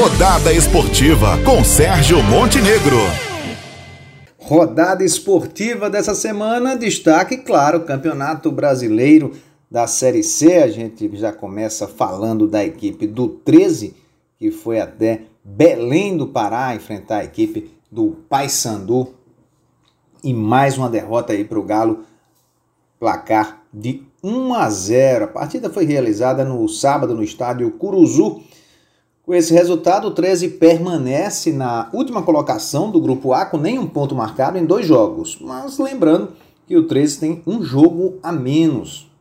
Rodada Esportiva com Sérgio Montenegro. Rodada esportiva dessa semana, destaque, claro, Campeonato Brasileiro da Série C. A gente já começa falando da equipe do 13, que foi até Belém do Pará enfrentar a equipe do Paysandu. E mais uma derrota aí para o Galo, placar de 1 a 0. A partida foi realizada no sábado no estádio Curuzu. Com esse resultado, o 13 permanece na última colocação do grupo A com nenhum ponto marcado em dois jogos. Mas lembrando que o 13 tem um jogo a menos.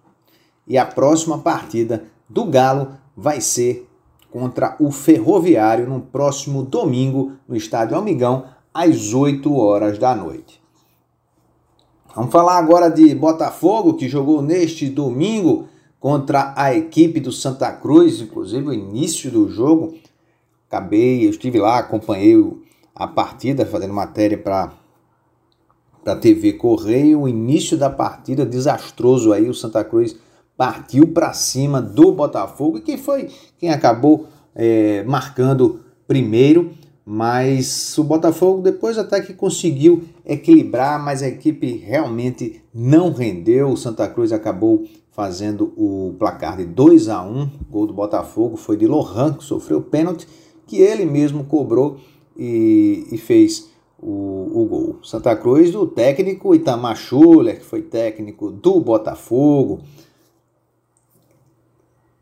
E a próxima partida do Galo vai ser contra o Ferroviário no próximo domingo no estádio Almigão às 8 horas da noite. Vamos falar agora de Botafogo que jogou neste domingo contra a equipe do Santa Cruz, inclusive o início do jogo. Acabei, eu estive lá, acompanhei a partida, fazendo matéria para a TV Correio. O início da partida desastroso aí, o Santa Cruz partiu para cima do Botafogo, e quem foi quem acabou é, marcando primeiro. Mas o Botafogo depois até que conseguiu equilibrar, mas a equipe realmente não rendeu. O Santa Cruz acabou fazendo o placar de 2 a 1 O gol do Botafogo foi de Lohan, que sofreu pênalti, que ele mesmo cobrou e, e fez o, o, gol. Santa Cruz, o técnico Itamar Schuller, que foi técnico do Botafogo,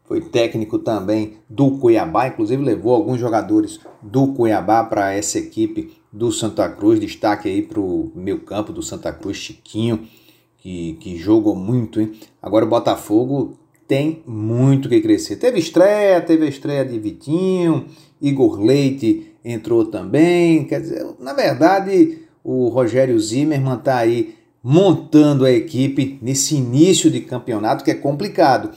foi técnico também do Cuiabá, inclusive levou alguns jogadores do Cuiabá para essa equipe do Santa Cruz. Destaque aí para o meio campo do Santa Cruz, Chiquinho que, que jogou muito, hein? Agora o Botafogo tem muito que crescer. Teve estreia, teve a estreia de Vitinho, Igor Leite entrou também. Quer dizer, na verdade, o Rogério Zimmermann está aí montando a equipe nesse início de campeonato que é complicado.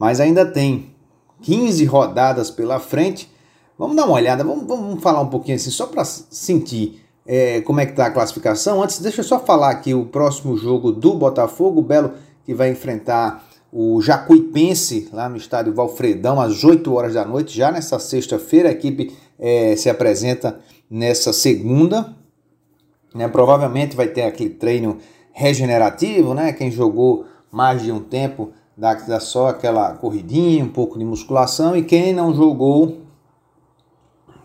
Mas ainda tem 15 rodadas pela frente. Vamos dar uma olhada, vamos, vamos falar um pouquinho assim, só para sentir é, como é que está a classificação. Antes, deixa eu só falar aqui o próximo jogo do Botafogo, o Belo que vai enfrentar o Jacuipense lá no estádio Valfredão às 8 horas da noite, já nessa sexta-feira. A equipe é, se apresenta nessa segunda. Né? Provavelmente vai ter aquele treino regenerativo, né? Quem jogou mais de um tempo dá, dá só aquela corridinha, um pouco de musculação, e quem não jogou,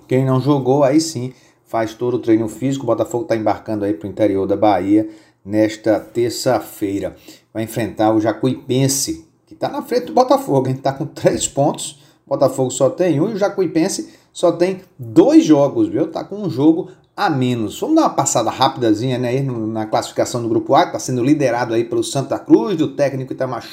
quem não jogou, aí sim faz todo o treino físico. O Botafogo está embarcando aí para o interior da Bahia nesta terça-feira. Vai enfrentar o Jacuipense, que está na frente do Botafogo. Está com três pontos. O Botafogo só tem um e o Jacuipense só tem dois jogos, viu? Tá com um jogo a menos. Vamos dar uma passada rapidazinha né, na classificação do grupo A, que está sendo liderado aí pelo Santa Cruz, do técnico Itamar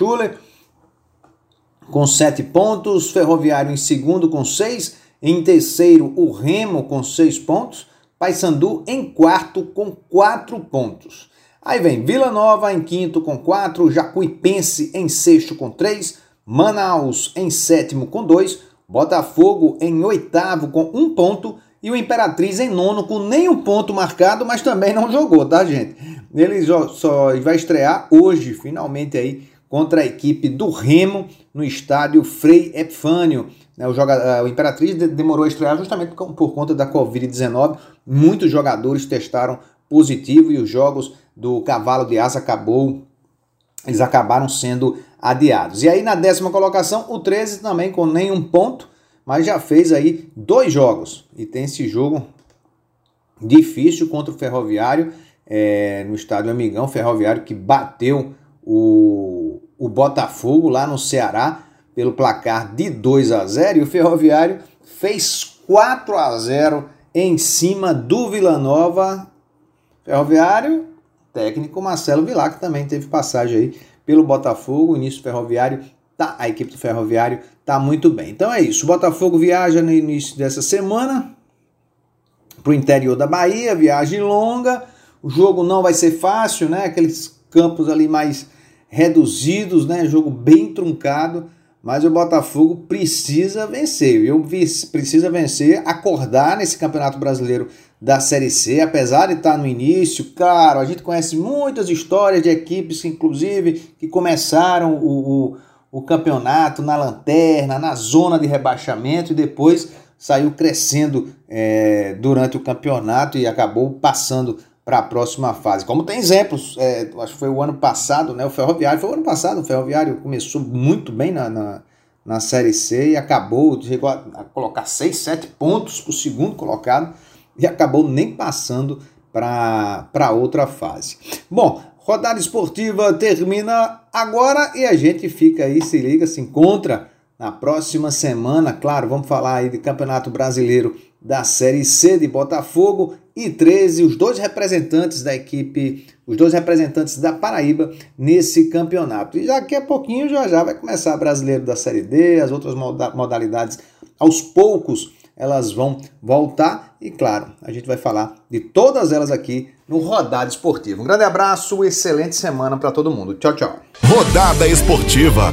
com sete pontos. Ferroviário em segundo com seis. Em terceiro, o Remo com seis pontos. Paysandu em quarto com quatro pontos. Aí vem Vila Nova em quinto com quatro, Jacuipense em sexto com três, Manaus em sétimo com dois, Botafogo em oitavo com um ponto e o Imperatriz em nono com nenhum ponto marcado, mas também não jogou, tá, gente? Ele só vai estrear hoje, finalmente aí, contra a equipe do Remo no estádio Frei Epifânio. Né, o Imperatriz demorou a estrear justamente por conta da Covid-19. Muitos jogadores testaram positivo e os jogos do Cavalo de Asa acabou, eles acabaram sendo adiados. E aí na décima colocação, o 13 também com nenhum ponto, mas já fez aí dois jogos. E tem esse jogo difícil contra o Ferroviário é, no estádio Amigão, Ferroviário que bateu o, o Botafogo lá no Ceará pelo placar de 2 a 0 e o Ferroviário fez 4 a 0 em cima do Vila Nova. Ferroviário, técnico Marcelo Vilar, que também teve passagem aí pelo Botafogo, início ferroviário, tá, a equipe do Ferroviário tá muito bem. Então é isso, o Botafogo viaja no início dessa semana para o interior da Bahia, viagem longa, o jogo não vai ser fácil, né? Aqueles campos ali mais reduzidos, né? Jogo bem truncado, mas o Botafogo precisa vencer, viu? Precisa vencer, acordar nesse Campeonato Brasileiro da Série C, apesar de estar no início. Claro, a gente conhece muitas histórias de equipes, inclusive, que começaram o, o, o campeonato na lanterna, na zona de rebaixamento e depois saiu crescendo é, durante o campeonato e acabou passando para a próxima fase. Como tem exemplos, é, acho que foi o ano passado, né? O Ferroviário foi o ano passado, o Ferroviário começou muito bem na, na, na Série C e acabou, a, a colocar 6, 7 pontos para o segundo colocado e acabou nem passando para outra fase. Bom, rodada esportiva termina agora e a gente fica aí, se liga, se encontra na próxima semana. Claro, vamos falar aí de Campeonato Brasileiro da Série C de Botafogo e 13, os dois representantes da equipe, os dois representantes da Paraíba nesse campeonato. E daqui a pouquinho já já vai começar Brasileiro da Série D, as outras modalidades aos poucos elas vão voltar e claro, a gente vai falar de todas elas aqui no Rodada Esportiva. Um grande abraço, excelente semana para todo mundo. Tchau, tchau. Rodada Esportiva.